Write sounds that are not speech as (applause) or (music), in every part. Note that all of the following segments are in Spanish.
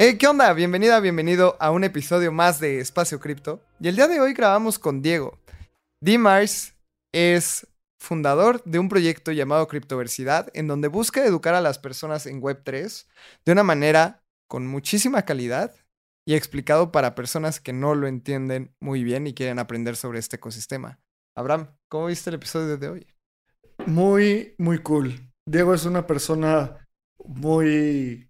Hey, ¿qué onda? Bienvenida, bienvenido a un episodio más de Espacio Cripto. Y el día de hoy grabamos con Diego. D-Mars es fundador de un proyecto llamado Criptoversidad, en donde busca educar a las personas en Web3 de una manera con muchísima calidad y explicado para personas que no lo entienden muy bien y quieren aprender sobre este ecosistema. Abraham, ¿cómo viste el episodio de hoy? Muy, muy cool. Diego es una persona muy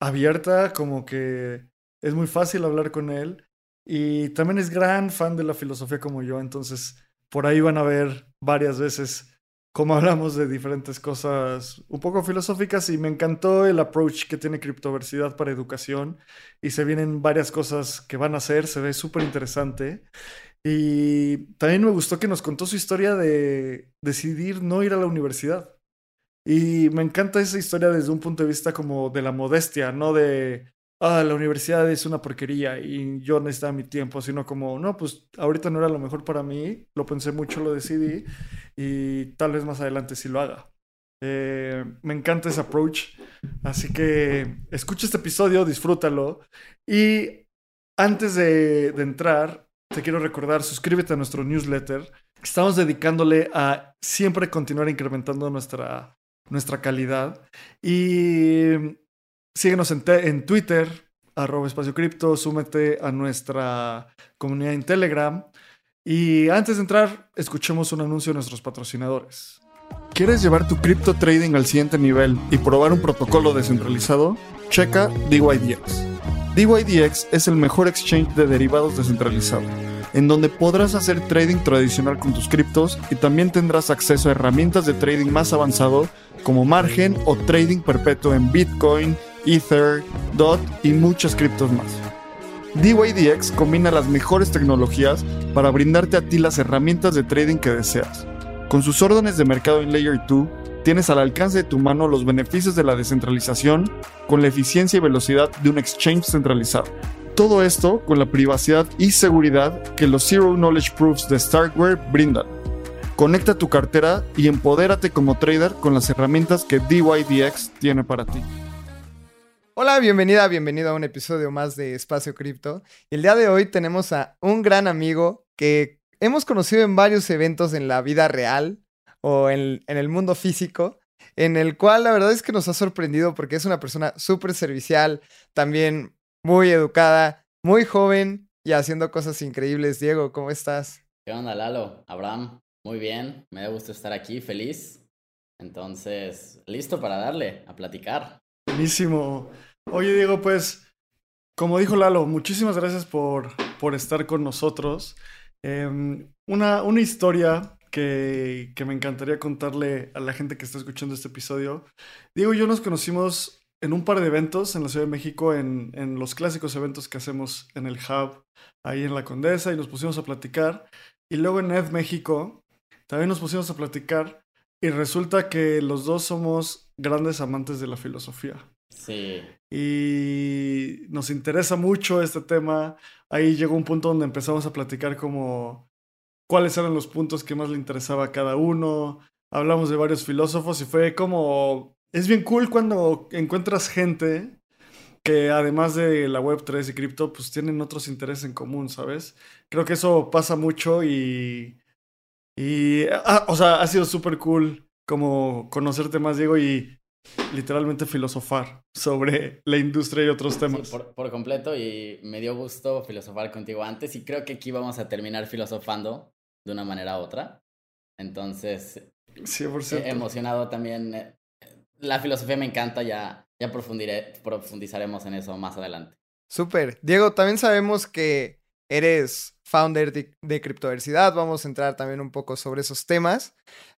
abierta, como que es muy fácil hablar con él y también es gran fan de la filosofía como yo, entonces por ahí van a ver varias veces cómo (laughs) hablamos de diferentes cosas un poco filosóficas y me encantó el approach que tiene Criptoversidad para educación y se vienen varias cosas que van a hacer, se ve súper interesante. Y también me gustó que nos contó su historia de decidir no ir a la universidad. Y me encanta esa historia desde un punto de vista como de la modestia, no de, ah, la universidad es una porquería y yo necesitaba mi tiempo, sino como, no, pues ahorita no era lo mejor para mí, lo pensé mucho, lo decidí y tal vez más adelante sí lo haga. Eh, me encanta ese approach, así que escucha este episodio, disfrútalo y antes de, de entrar, te quiero recordar, suscríbete a nuestro newsletter. Estamos dedicándole a siempre continuar incrementando nuestra, nuestra calidad y Síguenos en, Twitter, arroba espacio cripto, súmete a nuestra comunidad en Telegram. Y antes de entrar, escuchemos un anuncio de nuestros patrocinadores. ¿Quieres llevar tu cripto trading al siguiente nivel y probar un protocolo descentralizado? Checa DYDX. DYDX es el mejor exchange de derivados descentralizado, en donde podrás hacer trading tradicional con tus criptos y también tendrás acceso a herramientas de trading más avanzado como margen o trading perpetuo en Bitcoin, Ether, DOT y muchas criptos más. DYDX combina las mejores tecnologías para brindarte a ti las herramientas de trading que deseas. Con sus órdenes de mercado en Layer 2, tienes al alcance de tu mano los beneficios de la descentralización con la eficiencia y velocidad de un exchange centralizado. Todo esto con la privacidad y seguridad que los Zero Knowledge Proofs de Starkware brindan. Conecta tu cartera y empodérate como trader con las herramientas que DYDX tiene para ti. Hola, bienvenida, bienvenido a un episodio más de Espacio Cripto. El día de hoy tenemos a un gran amigo que hemos conocido en varios eventos en la vida real o en, en el mundo físico, en el cual la verdad es que nos ha sorprendido porque es una persona súper servicial, también muy educada, muy joven y haciendo cosas increíbles. Diego, ¿cómo estás? ¿Qué onda, Lalo? Abraham, muy bien, me da gusto estar aquí, feliz. Entonces, listo para darle, a platicar. Buenísimo. Oye, Diego, pues, como dijo Lalo, muchísimas gracias por, por estar con nosotros. Eh, una, una historia que, que me encantaría contarle a la gente que está escuchando este episodio. Diego y yo nos conocimos en un par de eventos en la Ciudad de México, en, en los clásicos eventos que hacemos en el Hub, ahí en la Condesa, y nos pusimos a platicar. Y luego en Ed México, también nos pusimos a platicar. Y resulta que los dos somos grandes amantes de la filosofía. Sí. Y nos interesa mucho este tema. Ahí llegó un punto donde empezamos a platicar como cuáles eran los puntos que más le interesaba a cada uno. Hablamos de varios filósofos y fue como... Es bien cool cuando encuentras gente que además de la Web3 y cripto, pues tienen otros intereses en común, ¿sabes? Creo que eso pasa mucho y... Y... Ah, o sea, ha sido súper cool como conocerte más, Diego, y literalmente filosofar sobre la industria y otros temas. Sí, por, por, completo y me dio gusto filosofar contigo antes y creo que aquí vamos a terminar filosofando de una manera u otra. Entonces, 100%. He emocionado también. La filosofía me encanta, ya, ya profundizaremos en eso más adelante. Súper. Diego, también sabemos que eres founder de, de Criptoversidad, vamos a entrar también un poco sobre esos temas.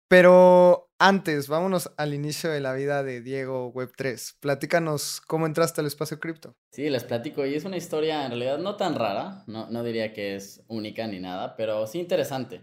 Pero antes, vámonos al inicio de la vida de Diego Web3. Platícanos cómo entraste al espacio cripto. Sí, les platico. Y es una historia en realidad no tan rara. No, no diría que es única ni nada, pero sí interesante.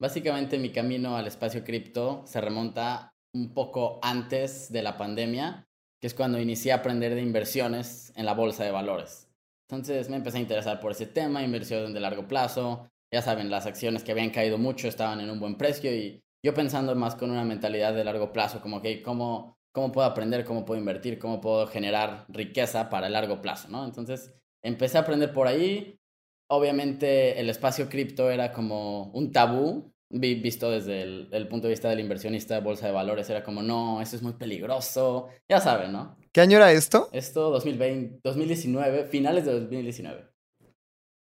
Básicamente mi camino al espacio cripto se remonta un poco antes de la pandemia, que es cuando inicié a aprender de inversiones en la bolsa de valores. Entonces me empecé a interesar por ese tema, inversión de largo plazo. Ya saben, las acciones que habían caído mucho estaban en un buen precio y yo pensando más con una mentalidad de largo plazo, como que cómo, cómo puedo aprender, cómo puedo invertir, cómo puedo generar riqueza para el largo plazo, ¿no? Entonces empecé a aprender por ahí. Obviamente el espacio cripto era como un tabú, visto desde el, punto de vista del inversionista de bolsa de valores, era como, no, eso es muy peligroso, ya saben, ¿no? ¿Qué año era esto? Esto 2020, 2019, finales de 2019.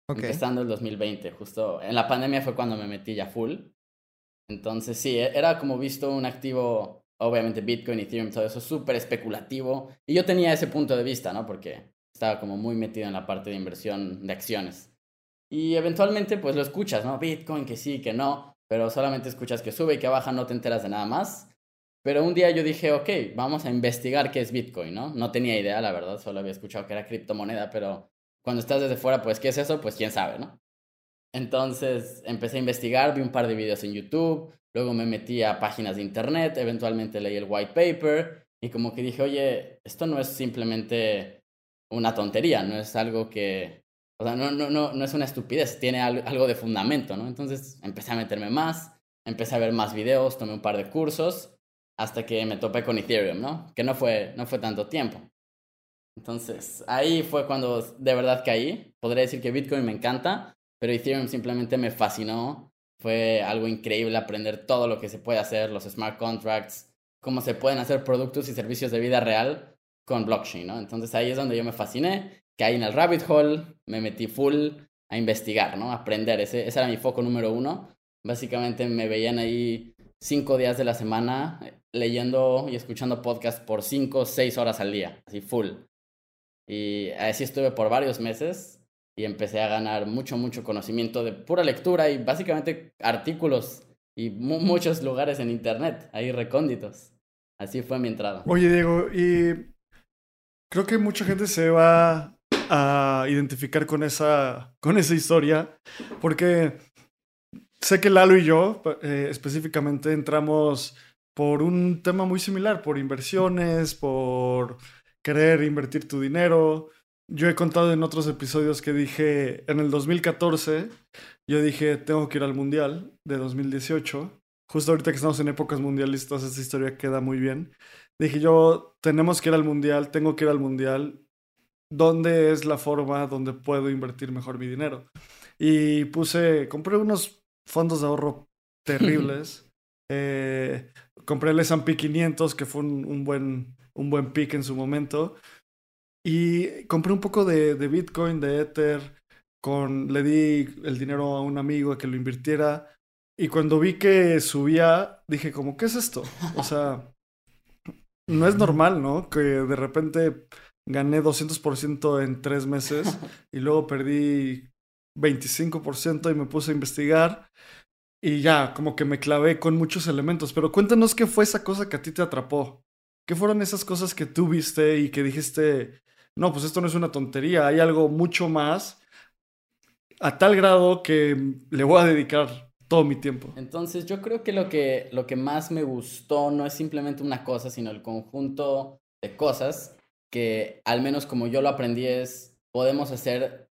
Okay. Empezando el 2020, justo en la pandemia fue cuando me metí ya full. Entonces sí, e, era como visto un activo, obviamente Bitcoin, Ethereum, todo eso, súper especulativo. Y yo tenía ese punto de vista, ¿no? Porque estaba como muy metido en la parte de inversión de acciones. Y eventualmente pues lo escuchas, ¿no? Bitcoin, que sí, que no, pero solamente escuchas que sube y que baja, no te enteras de nada más. Pero un día yo dije, ok, vamos a investigar qué es Bitcoin, ¿no? No tenía idea, la verdad, solo había escuchado que era criptomoneda, pero cuando estás desde fuera, pues, ¿qué es eso? Pues quién sabe, ¿no? Entonces empecé a investigar, vi un par de videos en YouTube, luego me metí a páginas de internet, eventualmente leí el white paper y como que dije, oye, esto no es simplemente una tontería, no es algo que, o sea, no, no, no, no es una estupidez, tiene algo de fundamento, ¿no? Entonces empecé a meterme más, empecé a ver más videos, tomé un par de cursos hasta que me topé con Ethereum, ¿no? Que no fue, no fue tanto tiempo. Entonces, ahí fue cuando de verdad caí. Podría decir que Bitcoin me encanta, pero Ethereum simplemente me fascinó. Fue algo increíble aprender todo lo que se puede hacer, los smart contracts, cómo se pueden hacer productos y servicios de vida real con blockchain, ¿no? Entonces ahí es donde yo me fasciné, caí en el rabbit hole, me metí full a investigar, ¿no? A aprender, ese, ese era mi foco número uno. Básicamente me veían ahí cinco días de la semana eh, leyendo y escuchando podcasts por cinco, seis horas al día, así full. Y así estuve por varios meses y empecé a ganar mucho, mucho conocimiento de pura lectura y básicamente artículos y muchos lugares en internet, ahí recónditos. Así fue mi entrada. Oye, Diego, y creo que mucha gente se va a identificar con esa, con esa historia, porque sé que Lalo y yo eh, específicamente entramos por un tema muy similar, por inversiones, por querer invertir tu dinero, yo he contado en otros episodios que dije, en el 2014, yo dije, tengo que ir al Mundial de 2018. Justo ahorita que estamos en épocas mundialistas, esta historia queda muy bien. Dije yo, tenemos que ir al Mundial, tengo que ir al Mundial. ¿Dónde es la forma donde puedo invertir mejor mi dinero? Y puse, compré unos fondos de ahorro (laughs) terribles. eh, compré el S&P 500, que fue un, un, buen, un buen pick en su momento. Y compré un poco de, de Bitcoin, de Ether, con, le di el dinero a un amigo a que lo invirtiera. Y cuando vi que subía, dije como, ¿qué es esto? O sea, no es normal, ¿no? Que de repente gané 200% en tres meses (laughs) y luego perdí 25% y me puse a investigar y ya, como que me clavé con muchos elementos. Pero cuéntanos qué fue esa cosa que a ti te atrapó. ¿Qué fueron esas cosas que tú viste y que dijiste, no, pues esto no es una tontería, hay algo mucho más, a tal grado que le voy a dedicar todo mi tiempo. Entonces yo creo que lo que, lo que más me gustó no es simplemente una cosa, sino el conjunto de cosas que al menos como yo lo aprendí es, podemos hacer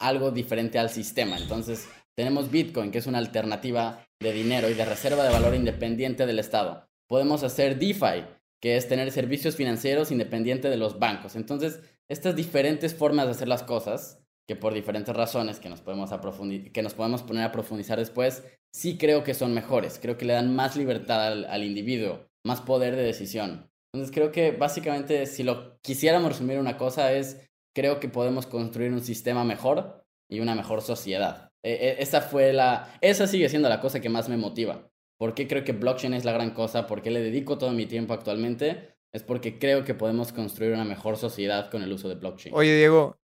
algo diferente al sistema. Entonces tenemos Bitcoin, que es una alternativa de dinero y de reserva de valor independiente del Estado. Podemos hacer DeFi, que es tener servicios financieros independientes de los bancos. Entonces, estas diferentes formas de hacer las cosas, que por diferentes razones que nos podemos, que nos podemos poner a profundizar después, sí creo que son mejores. Creo que le dan más libertad al individuo, más poder de decisión. Entonces creo que básicamente si lo quisiéramos resumir una cosa es, creo que podemos construir un sistema mejor y una mejor sociedad. E, e, esa fue la, esa sigue siendo la cosa que más me motiva. ¿Por qué creo que blockchain es la gran cosa? ¿Por qué le dedico todo mi tiempo actualmente? es porque creo que podemos construir una mejor sociedad con el uso de blockchain. Oye, Diego,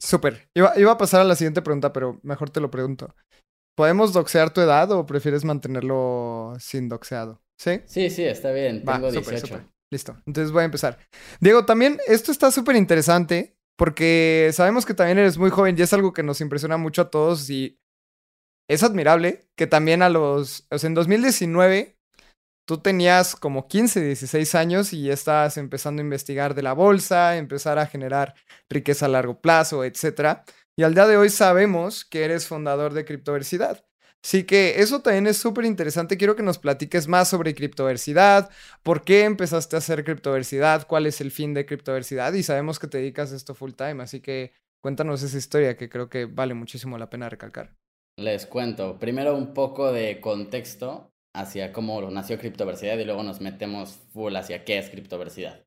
súper. Iba, iba, a pasar a la siguiente pregunta, pero mejor te lo pregunto. ¿Podemos doxear tu edad o prefieres mantenerlo sin doxeado? ¿Sí? Sí, sí, está bien. Tengo 18. Listo. Entonces voy a empezar. Diego, también esto está súper interesante porque sabemos que también eres muy joven y es algo que nos impresiona mucho a todos y es admirable que también a los, o sea, en 2019 tú tenías como 15, 16 años y ya estabas empezando a investigar de la bolsa, empezar a generar riqueza a largo plazo, etc. Y al día de hoy sabemos que eres fundador de Criptoversidad. Así que eso también es súper interesante. Quiero que nos platiques más sobre criptoversidad, por qué empezaste a hacer criptoversidad, cuál es el fin de criptoversidad y sabemos que te dedicas a esto full time, así que cuéntanos esa historia que creo que vale muchísimo la pena recalcar. Les cuento. Primero un poco de contexto hacia cómo nació criptoversidad y luego nos metemos full hacia qué es criptoversidad.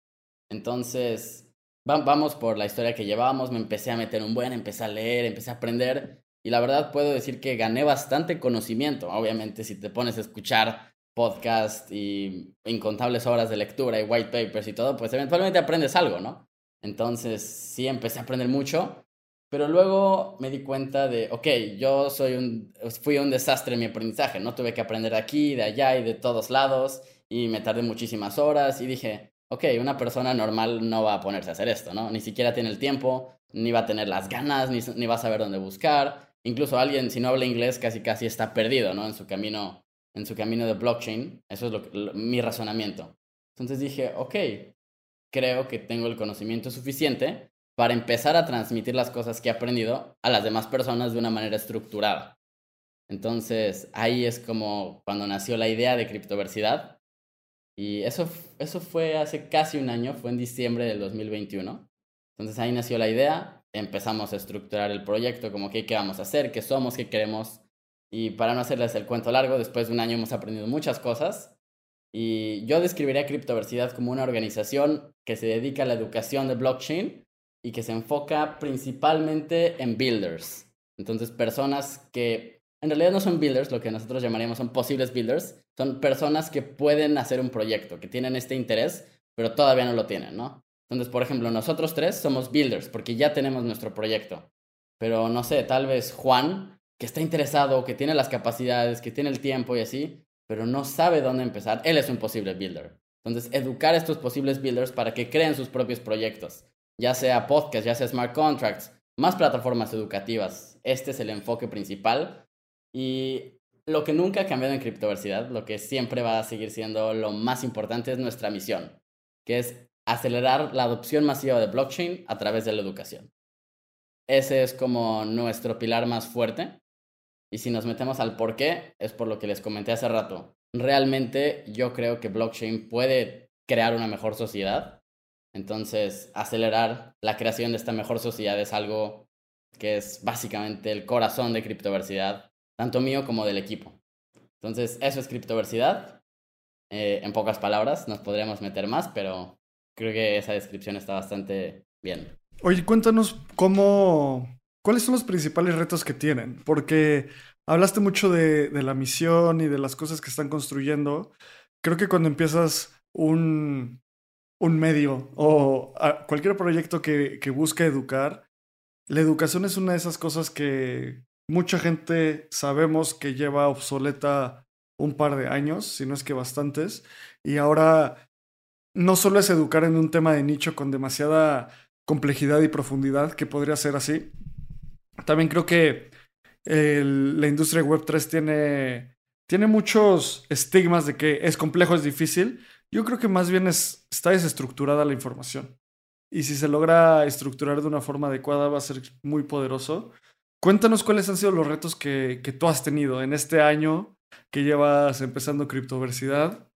Entonces, vamos por la historia que llevábamos, me empecé a meter un buen, empecé a leer, empecé a aprender y la verdad puedo decir que gané bastante conocimiento. Obviamente si te pones a escuchar podcast y incontables horas de lectura y white papers y todo, pues eventualmente aprendes algo, ¿no? Entonces sí empecé a aprender mucho, pero luego me di cuenta de, ok, yo soy un, fui un desastre en mi aprendizaje, no tuve que aprender de aquí, de allá y de todos lados y me tardé muchísimas horas y dije, ok, una persona normal no va a ponerse a hacer esto, ¿no? Ni siquiera tiene el tiempo, ni va a tener las ganas, ni, ni va a saber dónde buscar incluso alguien, si no habla inglés, casi casi está perdido, ¿no? En su camino, en su camino de blockchain. Eso es lo, mi razonamiento. Entonces dije, ok, creo que tengo el conocimiento suficiente para empezar a transmitir las cosas que he aprendido a las demás personas de una manera estructurada. Entonces, ahí es como cuando nació la idea de criptoversidad. Y eso, eso fue hace casi un año, fue en diciembre del 2021. Entonces ahí nació la idea, empezamos a estructurar el proyecto, como que qué vamos a hacer, qué somos, qué queremos. Y para no hacerles el cuento largo, después de un año hemos aprendido muchas cosas. Y yo describiría Criptoversidad como una organización que se dedica a la educación de blockchain y que se enfoca principalmente en builders. Entonces, personas que en realidad no son builders, lo que nosotros llamaríamos son posibles builders, son personas que pueden hacer un proyecto, que tienen este interés, pero todavía no lo tienen, ¿no? Entonces, por ejemplo, nosotros tres somos builders porque ya tenemos nuestro proyecto. Pero no sé, tal vez Juan, que está interesado, que tiene las capacidades, que tiene el tiempo y así, pero no sabe dónde empezar, él es un posible builder. Entonces, educar a estos posibles builders para que creen sus propios proyectos, ya sea podcast, ya sea smart contracts, más plataformas educativas. Este es el enfoque principal. Y lo que nunca ha cambiado en criptoversidad, lo que siempre va a seguir siendo lo más importante es nuestra misión, que es acelerar la adopción masiva de blockchain a través de la educación. Ese es como nuestro pilar más fuerte. Y si nos metemos al por qué, es por lo que les comenté hace rato. Realmente yo creo que blockchain puede crear una mejor sociedad. Entonces, acelerar la creación de esta mejor sociedad es algo que es básicamente el corazón de criptoversidad, tanto mío como del equipo. Entonces, eso es criptoversidad. Eh, en pocas palabras, nos podríamos meter más, pero creo que esa descripción está bastante bien. Oye, cuéntanos cómo, cuáles son los principales retos que tienen, porque hablaste mucho de, la misión y de las cosas que están construyendo. Creo que cuando empiezas un, un medio o cualquier proyecto que, que busca educar, la educación es una de esas cosas que mucha gente sabemos que lleva obsoleta un par de años, si no es que bastantes, y ahora no solo es educar en un tema de nicho con demasiada complejidad y profundidad, que podría ser así. También creo que la industria Web3 tiene, tiene muchos estigmas de que es complejo, es difícil. Yo creo que más bien es, está desestructurada la información. Y si se logra estructurar de una forma adecuada, va a ser muy poderoso. Cuéntanos cuáles han sido los retos que, que tú has tenido en este año que llevas empezando criptoversidad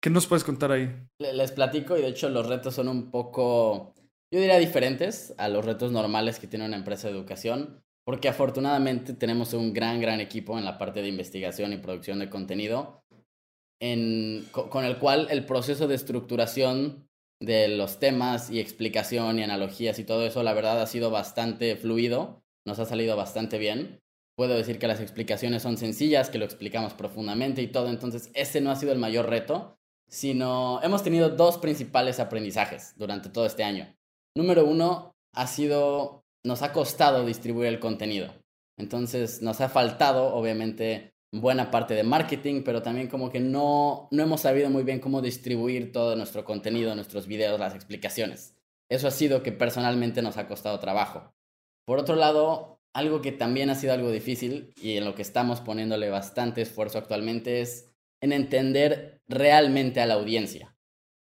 ¿Qué nos puedes contar ahí? Les platico y de hecho los retos son un poco, yo diría diferentes a los retos normales que tiene una empresa de educación, porque afortunadamente tenemos un gran, gran equipo en la parte de investigación y producción de contenido, en, con el cual el proceso de estructuración de los temas y explicación y analogías y todo eso, la verdad ha sido bastante fluido, nos ha salido bastante bien. Puedo decir que las explicaciones son sencillas, que lo explicamos profundamente y todo, entonces ese no ha sido el mayor reto sino hemos tenido dos principales aprendizajes durante todo este año. Número uno ha sido, nos ha costado distribuir el contenido. Entonces nos ha faltado, obviamente, buena parte de marketing, pero también como que no, no hemos sabido muy bien cómo distribuir todo nuestro contenido, nuestros videos, las explicaciones. Eso ha sido que personalmente nos ha costado trabajo. Por otro lado, algo que también ha sido algo difícil y en lo que estamos poniéndole bastante esfuerzo actualmente es en entender realmente a la audiencia.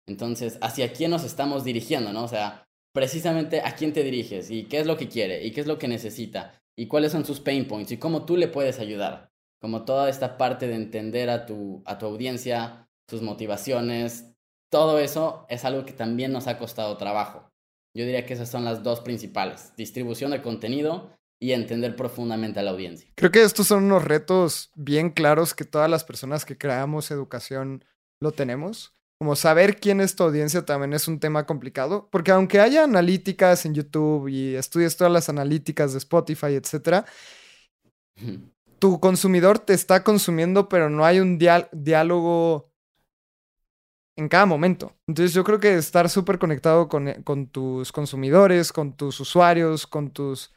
Entonces, ¿hacia quién nos estamos dirigiendo, no? O sea, precisamente a quién te diriges y qué es lo que quiere y qué es lo que necesita y cuáles son sus pain points y cómo tú le puedes ayudar. Como toda esta parte de entender a tu, a tu audiencia, sus motivaciones, todo eso es algo que también nos ha costado trabajo. Yo diría que esas son las dos principales, distribución de contenido y entender profundamente a la audiencia. Creo que estos son unos retos bien claros que todas las personas que creamos educación lo tenemos. Como saber quién es tu audiencia también es un tema complicado, porque aunque haya analíticas en YouTube y estudies todas las analíticas de Spotify, etc., tu consumidor te está consumiendo, pero no hay un diálogo en cada momento. Entonces yo creo que estar súper conectado con, con, tus consumidores, con tus usuarios, con tus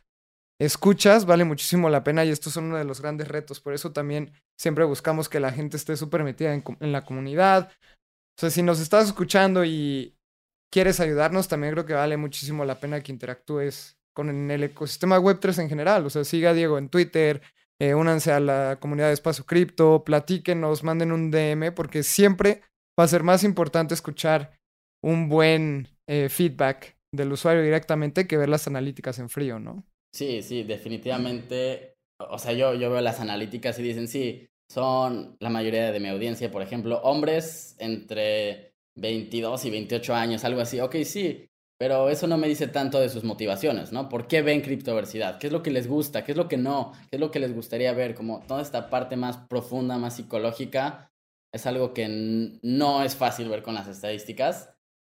escuchas, vale muchísimo la pena y estos son uno de los grandes retos. Por eso también siempre buscamos que la gente esté súper metida en, la comunidad, o sea, si nos estás escuchando y quieres ayudarnos, también creo que vale muchísimo la pena que interactúes con el ecosistema Web3 en general. O sea, siga a Diego en Twitter, eh, únanse a la comunidad de Espacio Cripto, platíquenos, manden un DM, porque siempre va a ser más importante escuchar un buen eh, feedback del usuario directamente que ver las analíticas en frío, ¿no? Sí, sí, definitivamente. O sea, yo, yo veo las analíticas y dicen, sí, son la mayoría de mi audiencia, por ejemplo, hombres entre 22 y 28 años, algo así. Ok, sí, pero eso no me dice tanto de sus motivaciones, ¿no? ¿Por qué ven criptoversidad? ¿Qué es lo que les gusta? ¿Qué es lo que no? ¿Qué es lo que les gustaría ver? Como toda esta parte más profunda, más psicológica, es algo que no es fácil ver con las estadísticas.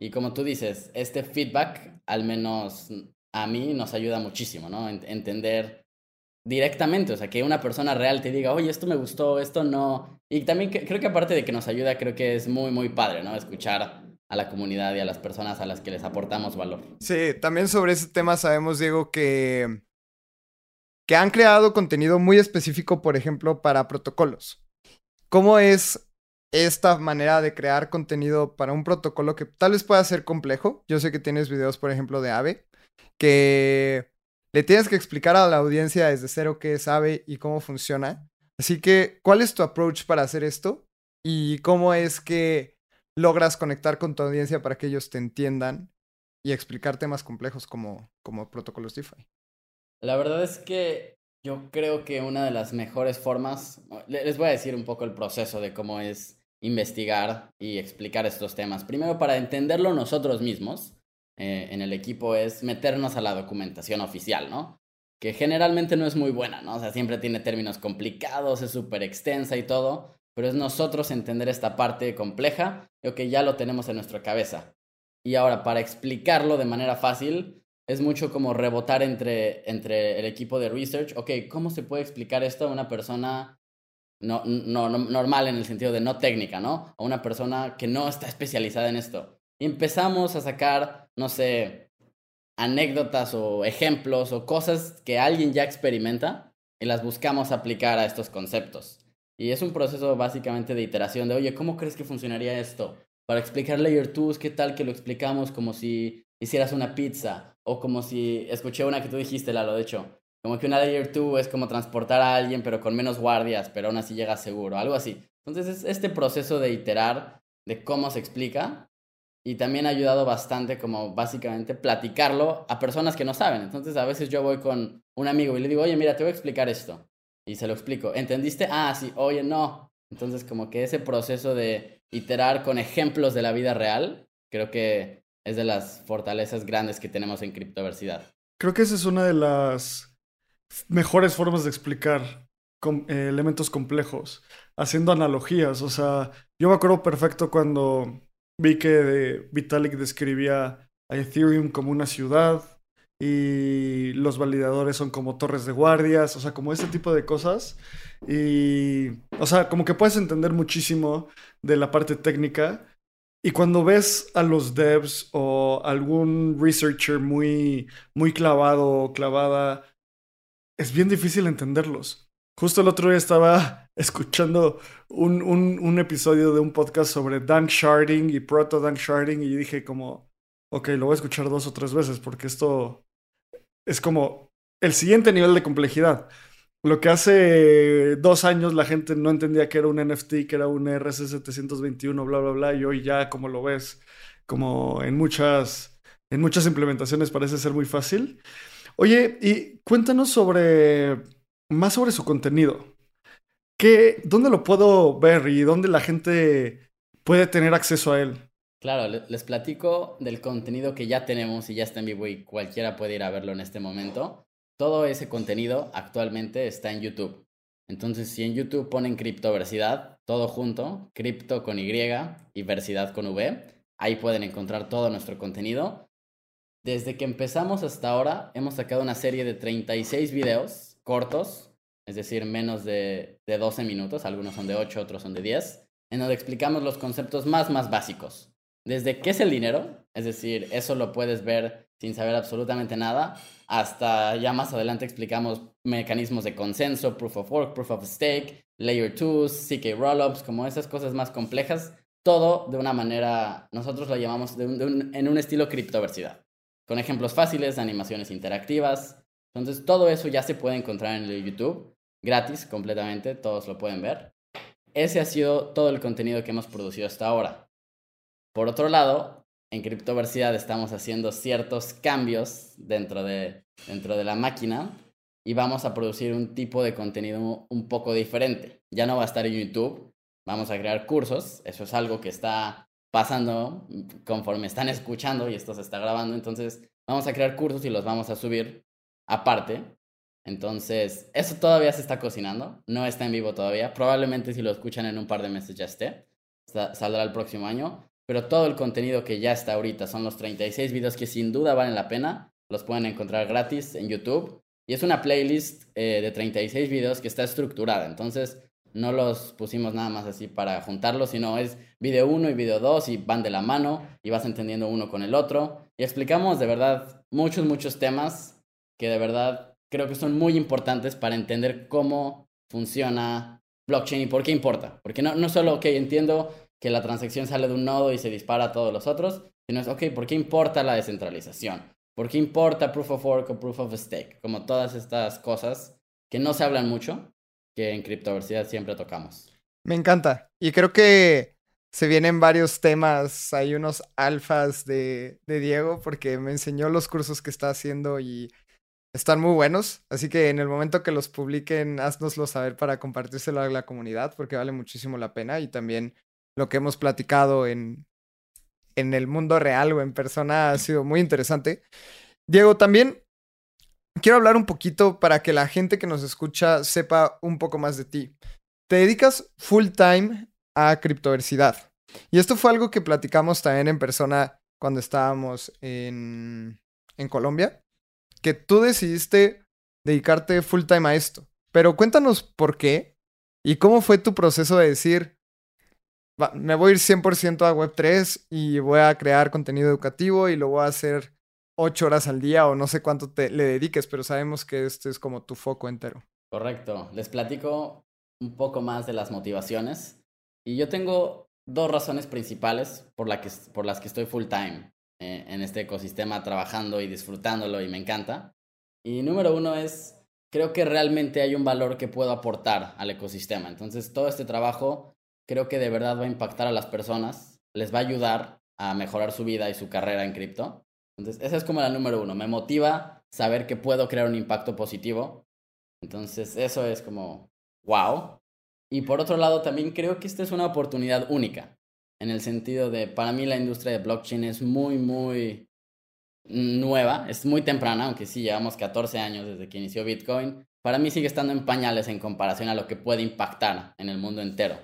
Y como tú dices, este feedback, al menos a mí, nos ayuda muchísimo, ¿no? Entender directamente, o sea, que una persona real te diga, oye, esto me gustó, esto no. Y también creo que aparte de que nos ayuda, creo que es muy, muy padre, ¿no? Escuchar a la comunidad y a las personas a las que les aportamos valor. Sí, también sobre ese tema sabemos, Diego, que, que han creado contenido muy específico, por ejemplo, para protocolos. ¿Cómo es esta manera de crear contenido para un protocolo que tal vez pueda ser complejo? Yo sé que tienes videos, por ejemplo, de AVE, que le tienes que explicar a la audiencia desde cero qué sabe y cómo funciona. Así que, ¿cuál es tu approach para hacer esto? ¿Y cómo es que logras conectar con tu audiencia para que ellos te entiendan y explicar temas complejos como, como protocolos DeFi? La verdad es que yo creo que una de las mejores formas, les voy a decir un poco el proceso de cómo es investigar y explicar estos temas. Primero, para entenderlo nosotros mismos, eh, en el equipo es meternos a la documentación oficial, ¿no? Que generalmente no es muy buena, ¿no? O sea, siempre tiene términos complicados, es súper extensa y todo, pero es nosotros entender esta parte compleja, lo que ya lo tenemos en nuestra cabeza. Y ahora, para explicarlo de manera fácil, es mucho como rebotar entre, entre el equipo de research, ok, ¿cómo se puede explicar esto a una persona no, no, normal en el sentido de no técnica, ¿no? A una persona que no está especializada en esto. Empezamos a sacar no sé, anécdotas o ejemplos o cosas que alguien ya experimenta y las buscamos aplicar a estos conceptos. Y es un proceso básicamente de iteración de, oye, ¿cómo crees que funcionaría esto? Para explicar Layer 2, ¿qué tal que lo explicamos como si hicieras una pizza? O como si, escuché una que tú dijiste, Lalo, de hecho, como que una Layer 2 es como transportar a alguien pero con menos guardias, pero aún así llega seguro, algo así. Entonces es este proceso de iterar de cómo se explica y también ha ayudado bastante como básicamente platicarlo a personas que no saben. Entonces a veces yo voy con un amigo y le digo, oye, mira, te voy a explicar esto. Y se lo explico. ¿Entendiste? Ah, sí, oye, no. Entonces como que ese proceso de iterar con ejemplos de la vida real, creo que es de las fortalezas grandes que tenemos en criptoversidad. Creo que esa es una de las mejores formas de explicar eh, elementos complejos, haciendo analogías. O sea, yo me acuerdo perfecto cuando Vi que Vitalik describía a Ethereum como una ciudad y los validadores son como torres de guardias, o sea, como ese tipo de cosas. Y, o sea, como que puedes entender muchísimo de la parte técnica. Y cuando ves a los devs o algún researcher muy, muy clavado o clavada es bien difícil entenderlos. Justo el otro día estaba (laughs) escuchando un, un, episodio de un podcast sobre Dank Sharding y Proto Dank Sharding y dije como, ok, lo voy a escuchar dos o tres veces porque esto es como el siguiente nivel de complejidad. Lo que hace dos años la gente no entendía que era un NFT, que era un RC721, bla, bla, bla, y hoy ya como lo ves, como en muchas, en muchas implementaciones parece ser muy fácil. Oye, y cuéntanos sobre, más sobre su contenido. ¿Qué, ¿Dónde lo puedo ver y dónde la gente puede tener acceso a él? Claro, les platico del contenido que ya tenemos y ya está en vivo y cualquiera puede ir a verlo en este momento. Todo ese contenido actualmente está en YouTube. Entonces, si en YouTube ponen criptoversidad, todo junto, cripto con Y y versidad con V, ahí pueden encontrar todo nuestro contenido. Desde que empezamos hasta ahora, hemos sacado una serie de 36 videos cortos, es decir, menos de, de 12 minutos, algunos son de 8, otros son de 10, en donde explicamos los conceptos más, más básicos. Desde qué es el dinero, es decir, eso lo puedes ver sin saber absolutamente nada, hasta ya más adelante explicamos mecanismos de consenso, proof of work, proof of stake, layer 2, CK rollups, como esas cosas más complejas, todo de una manera, nosotros lo llamamos en un estilo criptoversidad, con ejemplos fáciles, animaciones interactivas. Entonces todo eso ya se puede encontrar en YouTube, gratis completamente, todos lo pueden ver. Ese ha sido todo el contenido que hemos producido hasta ahora. Por otro lado, en criptoversidad estamos haciendo ciertos cambios dentro de, dentro de la máquina y vamos a producir un tipo de contenido un poco diferente. Ya no va a estar en YouTube, vamos a crear cursos, eso es algo que está pasando conforme están escuchando y esto se está grabando, entonces vamos a crear cursos y los vamos a subir aparte. Entonces, eso todavía se está cocinando, no está en vivo todavía, probablemente si lo escuchan en un par de meses ya esté, saldrá el próximo año, pero todo el contenido que ya está ahorita son los 36 videos que sin duda valen la pena. Los pueden encontrar gratis en YouTube. Y es una playlist eh, de 36 videos que está estructurada. Entonces no los pusimos nada más así para juntarlos, sino es video 1 y video 2 y van de la mano y vas entendiendo uno con el otro. Y explicamos de verdad muchos, muchos temas que de verdad creo que son muy importantes para entender cómo funciona blockchain y por qué importa. Porque no, no solo, ok, entiendo que la transacción sale de un nodo y se dispara a todos los otros, sino es, ok, ¿por qué importa la descentralización? ¿Por qué importa proof of work o proof of stake? Como todas estas cosas que no se hablan mucho, que en criptoversidad siempre tocamos. Me encanta. Y creo que se vienen varios temas, hay unos alfas de, de Diego, porque me enseñó los cursos que está haciendo y están muy buenos. Así que en el momento que los publiquen, haznoslo saber para compartírselo a la comunidad, porque vale muchísimo la pena. Y también lo que hemos platicado en, en el mundo real o en persona ha sido muy interesante. Diego, también quiero hablar un poquito para que la gente que nos escucha sepa un poco más de ti. Te dedicas full time a criptoversidad. Y esto fue algo que platicamos también en persona cuando estábamos en, en Colombia, que tú decidiste dedicarte full time a esto. Pero cuéntanos por qué y cómo fue tu proceso de decir, me voy a ir 100% a Web3 y voy a crear contenido educativo y lo voy a hacer 8 horas al día o no sé cuánto te, le dediques, pero sabemos que este es como tu foco entero. Correcto. Les platico un poco más de las motivaciones. Y yo tengo dos razones principales por, que, por las que estoy full time eh, en este ecosistema trabajando y disfrutándolo y me encanta. Y número uno es, creo que realmente hay un valor que puedo aportar al ecosistema. Entonces, todo este trabajo creo que de verdad va a impactar a las personas, les va a ayudar a mejorar su vida y su carrera en cripto. Entonces, esa es como la número uno. Me motiva saber que puedo crear un impacto positivo. Entonces, eso es como, wow. Y por otro lado, también creo que esta es una oportunidad única, en el sentido de, para mí la industria de blockchain es muy, muy nueva, es muy temprana, aunque sí llevamos 14 años desde que inició Bitcoin. Para mí sigue estando en pañales en comparación a lo que puede impactar en el mundo entero.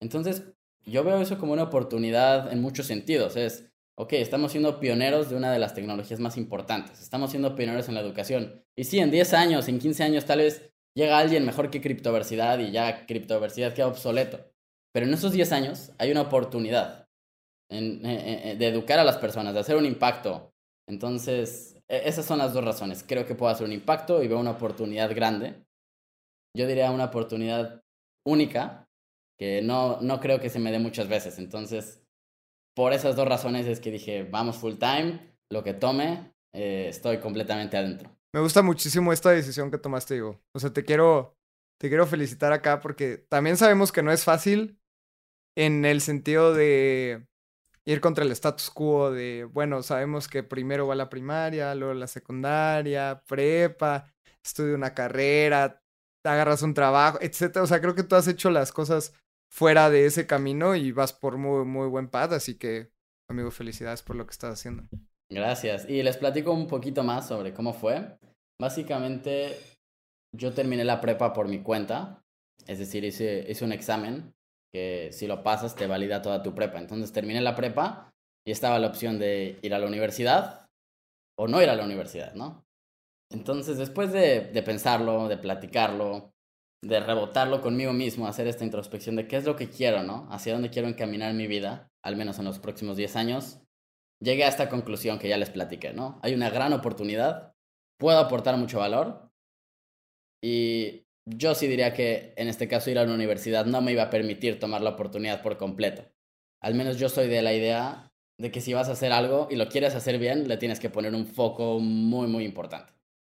Entonces, yo veo eso como una oportunidad en muchos sentidos. Es, ok, estamos siendo pioneros de una de las tecnologías más importantes. Estamos siendo pioneros en la educación. Y sí, en 10 años, en 15 años, tal vez llega alguien mejor que criptoversidad y ya criptoversidad queda obsoleto. Pero en esos 10 años hay una oportunidad de educar a las personas, de hacer un impacto. Entonces, e, esas son las dos razones. Creo que puedo hacer un impacto y veo una oportunidad grande. Yo diría una oportunidad única que no, no creo que se me dé muchas veces. Entonces, por esas dos razones es que dije, vamos full time, lo que tome, eh, estoy completamente adentro. Me gusta muchísimo esta decisión que tomaste, Diego. O sea, te quiero, te quiero felicitar acá porque también sabemos que no es fácil en el sentido de ir contra el status quo de, bueno, sabemos que primero va la primaria, luego la secundaria, prepa, estudia una carrera, agarras un trabajo, etcétera. O sea, creo que tú has hecho las cosas fuera de ese camino y vas por muy, muy buen pad, así que, amigo, felicidades por lo que estás haciendo. Gracias. Y les platico un poquito más sobre cómo fue. Básicamente, yo terminé la prepa por mi cuenta, es decir, hice, hice un examen que si lo pasas te valida toda tu prepa. Entonces terminé la prepa y estaba la opción de ir a la universidad o no ir a la universidad, ¿no? Entonces después de, de pensarlo, de platicarlo, de rebotarlo conmigo mismo, hacer esta introspección de qué es lo que quiero, ¿no? Hacia dónde quiero encaminar mi vida, al menos en los próximos 10 años, llegué a esta conclusión que ya les platiqué, ¿no? Hay una gran oportunidad, puedo aportar mucho valor y yo sí diría que en este caso ir a una universidad no me iba a permitir tomar la oportunidad por completo. Al menos yo soy de la idea de que si vas a hacer algo y lo quieres hacer bien, le tienes que poner un foco muy, muy importante.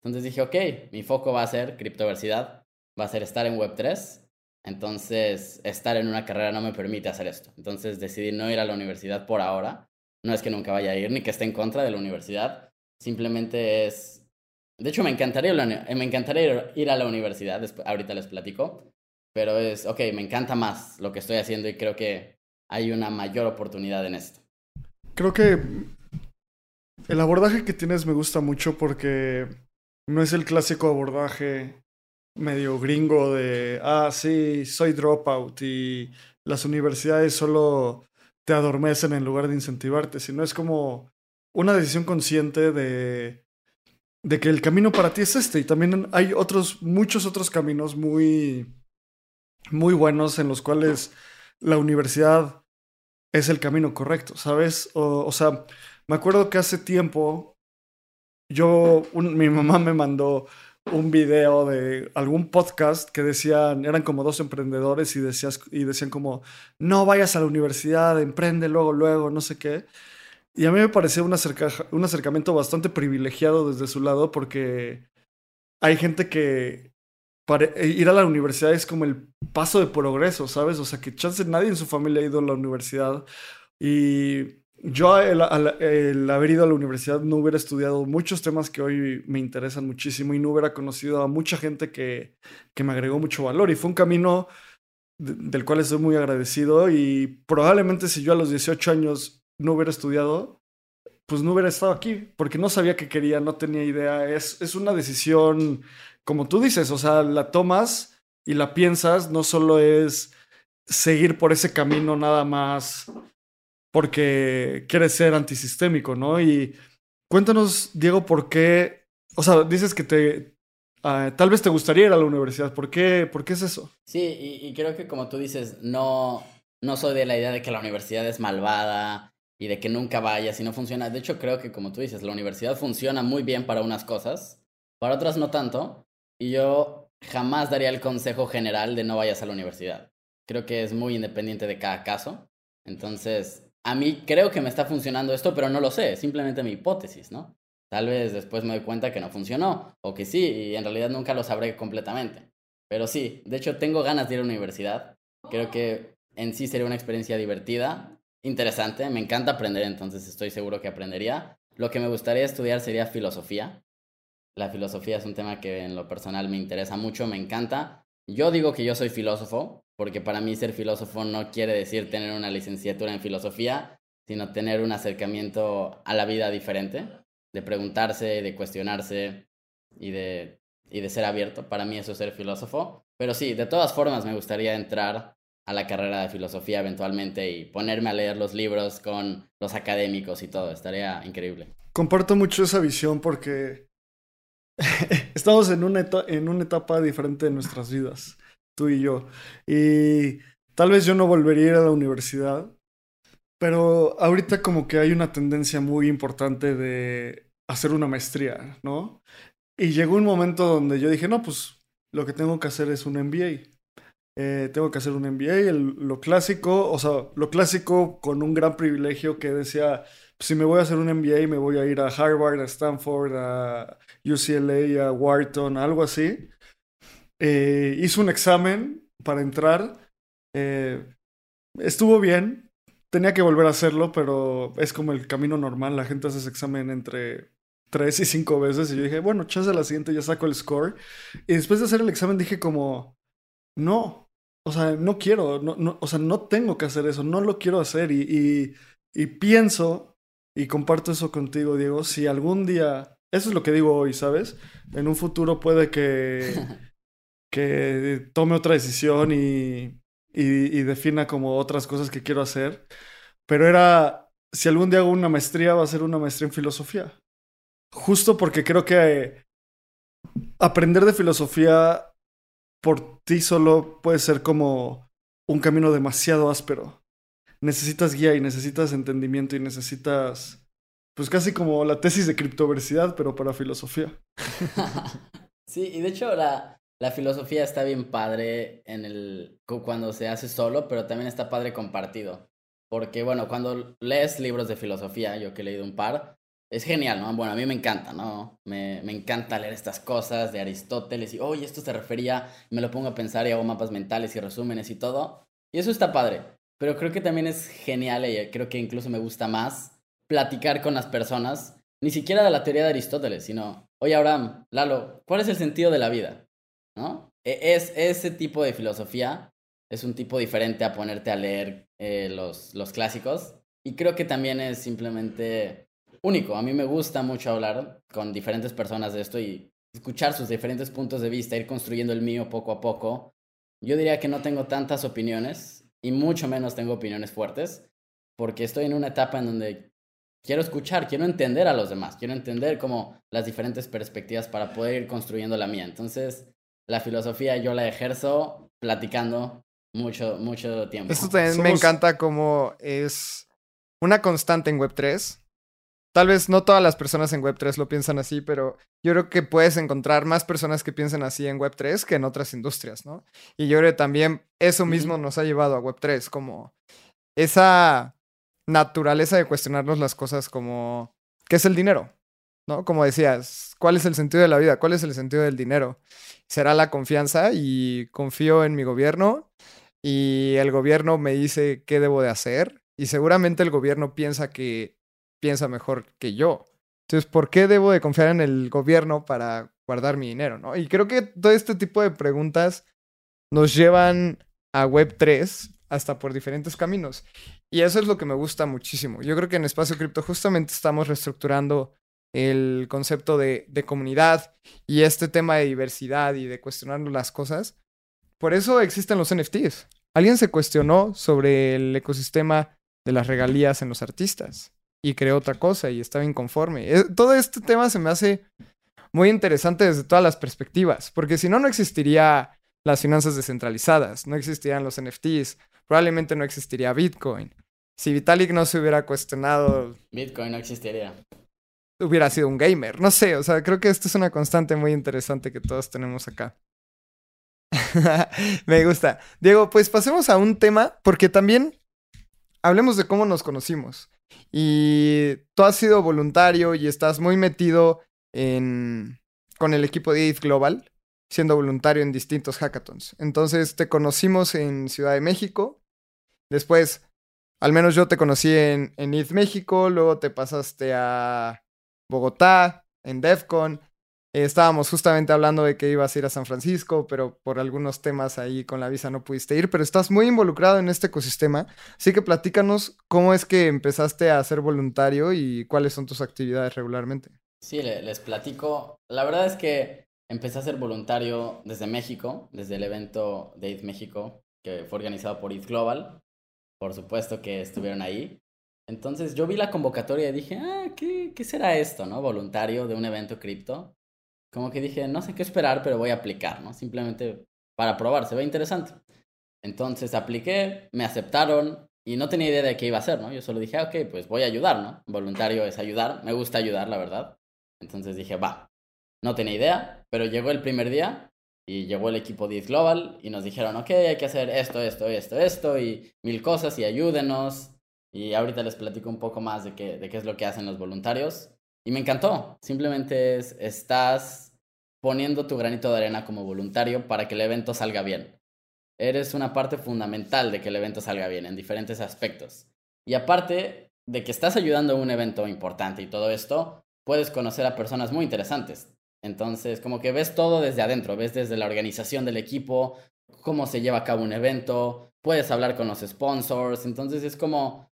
Entonces dije, ok, mi foco va a ser criptoversidad, va a ser estar en Web3. Entonces, estar en una carrera no me permite hacer esto. Entonces decidí no ir a la universidad por ahora. No es que nunca vaya a ir ni que esté en contra de la universidad. Simplemente es de hecho, me encantaría, ir a la universidad, ahorita les platico, pero es, ok, me encanta más lo que estoy haciendo y creo que hay una mayor oportunidad en esto. Creo que el abordaje que tienes me gusta mucho porque no es el clásico abordaje medio gringo de, ah, sí, soy dropout y las universidades solo te adormecen en lugar de incentivarte, sino es como una decisión consciente de de que el camino para ti es este y también hay otros, muchos otros caminos muy, muy buenos en los cuales la universidad es el camino correcto, ¿sabes? O, sea, me acuerdo que hace tiempo yo, mi mamá me mandó un video de algún podcast que decían, eran como dos emprendedores y, decías, y decían como, no vayas a la universidad, emprende luego, luego, no sé qué. Y a mí me pareció un, un acercamiento bastante privilegiado desde su lado porque hay gente que para ir a la universidad es como el paso de progreso, ¿sabes? O sea, que chance nadie en su familia ha ido a la universidad. Y yo el, haber ido a la universidad no hubiera estudiado muchos temas que hoy me interesan muchísimo y no hubiera conocido a mucha gente que, que me agregó mucho valor. Y fue un camino del cual estoy muy agradecido y probablemente si yo a los 18 años no hubiera estudiado, pues no hubiera estado aquí, porque no sabía qué quería, no tenía idea. Es, es una decisión, como tú dices, o sea, la tomas y la piensas, no solo es seguir por ese camino nada más porque quieres ser antisistémico, ¿no? Y cuéntanos, Diego, por qué, o sea, dices que te, ah, tal vez te gustaría ir a la universidad, ¿por qué, por qué es eso? Sí, y, y creo que como tú dices, no, no soy de la idea de que la universidad es malvada y de que nunca vayas y no funciona. De hecho, creo que como tú dices, la universidad funciona muy bien para unas cosas, para otras no tanto. Y yo jamás daría el consejo general de no vayas a la universidad. Creo que es muy independiente de cada caso. Entonces, a mí creo que me está funcionando esto, pero no lo sé, simplemente mi hipótesis, ¿no? Tal vez después me doy cuenta que no funcionó, o que sí, y en realidad nunca lo sabré completamente. Pero sí, de hecho tengo ganas de ir a la universidad. Creo que en sí sería una experiencia divertida interesante, me encanta aprender, entonces estoy seguro que aprendería. Lo que me gustaría estudiar sería filosofía. La filosofía es un tema que en lo personal me interesa mucho, me encanta. Yo digo que yo soy filósofo, porque para mí ser filósofo no quiere decir tener una licenciatura en filosofía, sino tener un acercamiento a la vida diferente, de preguntarse, de cuestionarse y de, y de ser abierto. Para mí eso es ser filósofo. Pero sí, de todas formas me gustaría entrar a la carrera de filosofía eventualmente y ponerme a leer los libros con los académicos y todo. Estaría increíble. Comparto mucho esa visión porque (laughs) estamos en una, en una etapa diferente de nuestras vidas, tú y yo. Y tal vez yo no volvería a ir a la universidad, pero ahorita como que hay una tendencia muy importante de hacer una maestría, ¿no? Y llegó un momento donde yo dije, no, pues lo que tengo que hacer es un MBA. Eh, tengo que hacer un MBA, lo clásico, o sea, lo clásico con un gran privilegio que decía, si me voy a hacer un MBA, me voy a ir a Harvard, a Stanford, a UCLA, a Wharton, algo así. Eh, hice un examen para entrar. Eh, estuvo bien. Tenía que volver a hacerlo, pero es como el camino normal. La gente hace ese examen entre tres y cinco veces. Y yo dije, bueno, chance la siguiente, ya saco el score. Y después de hacer el examen dije como, no, o sea, no quiero, no, no, o sea, no tengo que hacer eso, no lo quiero hacer. Y, y, y pienso, y comparto eso contigo, Diego, si algún día, eso es lo que digo hoy, ¿sabes? En un futuro puede que, (laughs) que tome otra decisión y, y, y defina como otras cosas que quiero hacer. Pero era, si algún día hago una maestría, va a ser una maestría en filosofía. Justo porque creo que aprender de filosofía por ti solo puede ser como un camino demasiado áspero. Necesitas guía y necesitas entendimiento y necesitas, pues casi como la tesis de criptoversidad, pero para filosofía. (laughs) sí, y de hecho la, la filosofía está bien padre en el, cuando se hace solo, pero también está padre compartido. Porque, bueno, cuando lees libros de filosofía, yo que he leído un par, es genial, ¿no? Bueno, a mí me encanta, ¿no? Me, me encanta leer estas cosas de Aristóteles y, oye, esto se refería, me lo pongo a pensar y hago mapas mentales y resúmenes y todo. Y eso está padre. Pero creo que también es genial y creo que incluso me gusta más platicar con las personas, ni siquiera de la teoría de Aristóteles, sino, oye, Abraham, Lalo, ¿cuál es el sentido de la vida? ¿No? E, es ese tipo de filosofía, es un tipo diferente a ponerte a leer eh, los, los clásicos. Y creo que también es simplemente único. A mí me gusta mucho hablar con diferentes personas de esto y escuchar sus diferentes puntos de vista, ir construyendo el mío poco a poco. Yo diría que no tengo tantas opiniones y mucho menos tengo opiniones fuertes porque estoy en una etapa en donde quiero escuchar, quiero entender a los demás, quiero entender como las diferentes perspectivas para poder ir construyendo la mía. Entonces, la filosofía yo la ejerzo platicando mucho, mucho tiempo. Esto también me encanta como es una constante en Web3 Tal vez no todas las personas en Web3 lo piensan así, pero yo creo que puedes encontrar más personas que piensen así en Web3 que en otras industrias, ¿no? Y yo creo que también eso mismo nos ha llevado a Web3, como esa naturaleza de cuestionarnos las cosas como, ¿qué es el dinero? ¿No? Como decías, ¿cuál es el sentido de la vida? ¿Cuál es el sentido del dinero? Será la confianza y confío en mi gobierno y el gobierno me dice qué debo de hacer y seguramente el gobierno piensa que piensa mejor que yo. Entonces, ¿por qué debo de confiar en el gobierno para guardar mi dinero? ¿no? Y creo que todo este tipo de preguntas nos llevan a Web3 hasta por diferentes caminos. Y eso es lo que me gusta muchísimo. Yo creo que en Espacio Cripto justamente estamos reestructurando el concepto de, comunidad y este tema de diversidad y de cuestionando las cosas. Por eso existen los NFTs. Alguien se cuestionó sobre el ecosistema de las regalías en los artistas y creó otra cosa y estaba inconforme. Eh, todo este tema se me hace muy interesante desde todas las perspectivas, porque si no, no existiría las finanzas descentralizadas, no existirían los NFTs, probablemente no existiría Bitcoin. Si Vitalik no se hubiera cuestionado... Bitcoin no existiría. Hubiera sido un gamer, no sé, o sea, creo que esto es una constante muy interesante que todos tenemos acá. (laughs) Me gusta. Diego, pues pasemos a un tema, porque también hablemos de cómo nos conocimos. Y tú has sido voluntario y estás muy metido en, con el equipo de ETH Global, siendo voluntario en distintos hackathons. Entonces te conocimos en Ciudad de México. Después, al menos yo te conocí en, en México. Luego te pasaste a Bogotá, en DEFCON estábamos justamente hablando de que ibas a ir a San Francisco, pero por algunos temas ahí con la visa no pudiste ir, pero estás muy involucrado en este ecosistema, así que platícanos cómo es que empezaste a ser voluntario y cuáles son tus actividades regularmente. Sí, les platico. La verdad es que empecé a ser voluntario desde México, desde el evento de ETH México, que fue organizado por ETH Global. Por supuesto que estuvieron ahí. Entonces yo vi la convocatoria y dije, ah, ¿qué, qué será esto, no? Voluntario de un evento cripto como que dije, no sé qué esperar, pero voy a aplicar, ¿no? Simplemente para probar, se ve interesante. Entonces apliqué, me aceptaron y no tenía idea de qué iba a hacer, ¿no? Yo solo dije, ah, ok, pues voy a ayudar, ¿no? Voluntario es ayudar, me gusta ayudar, la verdad. Entonces dije, va, no tenía idea, pero llegó el primer día y llegó el equipo 10 Global y nos dijeron, ok, hay que hacer esto, esto, esto, esto y mil cosas y ayúdenos. Y ahorita les platico un poco más de qué, de qué es lo que hacen los voluntarios. Y me encantó. Simplemente es, estás poniendo tu granito de arena como voluntario para que el evento salga bien. Eres una parte fundamental de que el evento salga bien en diferentes aspectos. Y aparte de que estás ayudando a un evento importante y todo esto, puedes conocer a personas muy interesantes. Entonces, como que ves todo desde adentro, ves desde la organización del equipo, cómo se lleva a cabo un evento, puedes hablar con los sponsors, entonces es como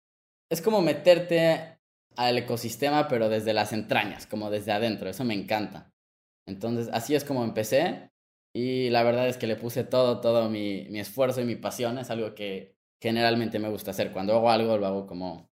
es como meterte al ecosistema pero desde las entrañas, como desde adentro, eso me encanta. Entonces, así es como empecé y la verdad es que le puse todo, todo mi, mi esfuerzo y mi pasión, es algo que generalmente me gusta hacer. Cuando hago algo, lo hago como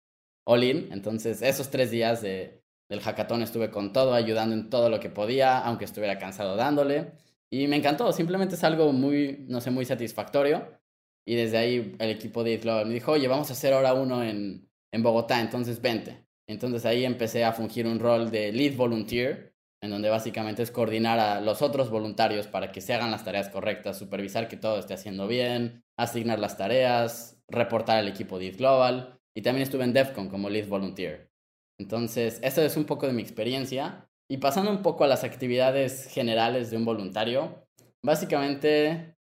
all in. Entonces, esos tres días de, del hackathon estuve con todo, ayudando en todo lo que podía, aunque estuviera cansado dándole. Y me encantó, simplemente es algo muy, no sé, muy satisfactorio. Y desde ahí el equipo de Global me dijo, oye, vamos a hacer hora uno en, en Bogotá, entonces vente. Entonces ahí empecé a fungir un rol de lead volunteer, en donde básicamente es coordinar a los otros voluntarios para que se hagan las tareas correctas, supervisar que todo esté haciendo bien, asignar las tareas, reportar al equipo de Global. Y también estuve en DEFCON como lead volunteer. Entonces, eso es un poco de mi experiencia. Y pasando un poco a las actividades generales de un voluntario, básicamente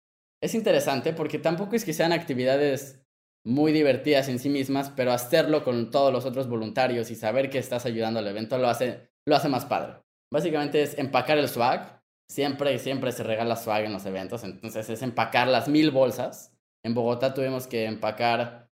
es interesante porque tampoco es que sean actividades muy divertidas en sí mismas, pero hacerlo con todos los otros voluntarios y saber que estás ayudando al evento lo hace, lo hace más padre. Básicamente es empacar el swag. Siempre, siempre se regala swag en los eventos, entonces es empacar las mil bolsas. En Bogotá tuvimos que empacar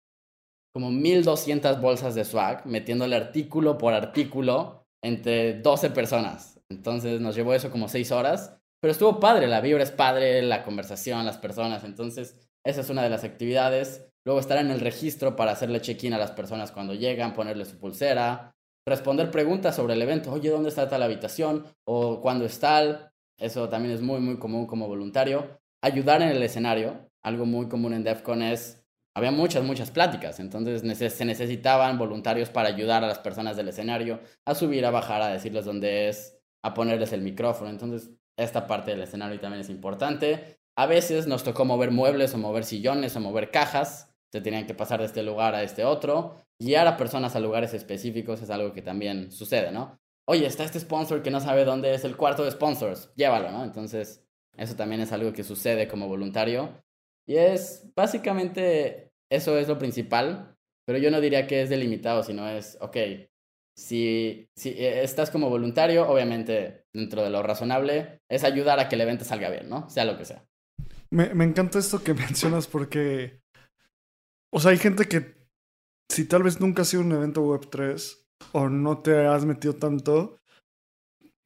como 1200 bolsas de swag, metiéndole artículo por artículo entre 12 personas. Entonces nos llevó eso como 6 horas, pero estuvo padre, la vibra es padre, la conversación, las personas, entonces esa es una de las actividades. Luego estar en el registro para hacerle check-in a las personas cuando llegan, ponerle su pulsera, responder preguntas sobre el evento, oye, ¿dónde está tal habitación? O ¿cuándo está? Eso también es muy, muy común como voluntario. Ayudar en el escenario, algo muy común en DEFCON es había muchas, muchas pláticas, entonces se necesitaban voluntarios para ayudar a las personas del escenario a subir, a bajar, a decirles dónde es, a ponerles el micrófono, entonces esta parte del escenario también es importante. A veces nos tocó mover muebles o mover sillones o mover cajas, se tenían que pasar de este lugar a este otro, guiar a personas a lugares específicos es algo que también sucede, ¿no? Oye, está este sponsor que no sabe dónde es el cuarto de sponsors, llévalo, ¿no? Entonces, eso también es algo que sucede como voluntario y es básicamente eso es lo principal, pero yo no diría que es delimitado, sino es, ok, si, si eh, estás como voluntario, obviamente dentro de lo razonable, es ayudar a que el evento salga bien, ¿no? Sea lo que sea. Me, me encanta esto que (laughs) mencionas porque, o sea, hay gente que si tal vez nunca ha sido un evento Web3 o no te has metido tanto,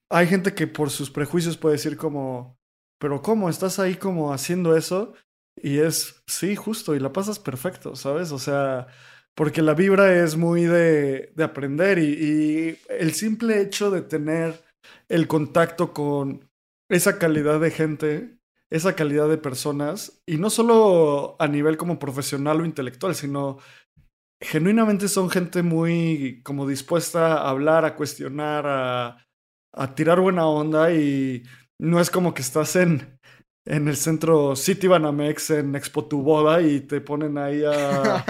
hay gente que por sus prejuicios puede decir como, pero ¿cómo? ¿Estás ahí como haciendo eso? Y es, sí, justo, y la pasas perfecto, ¿sabes? O sea, porque la vibra es muy de, de aprender y, y, el simple hecho de tener el contacto con esa calidad de gente, esa calidad de personas, y no solo a nivel como profesional o intelectual, sino genuinamente son gente muy como dispuesta a hablar, a cuestionar, a, a tirar buena onda y no es como que estás en en el centro City Banamex en Expo Tu Boda y te ponen ahí a,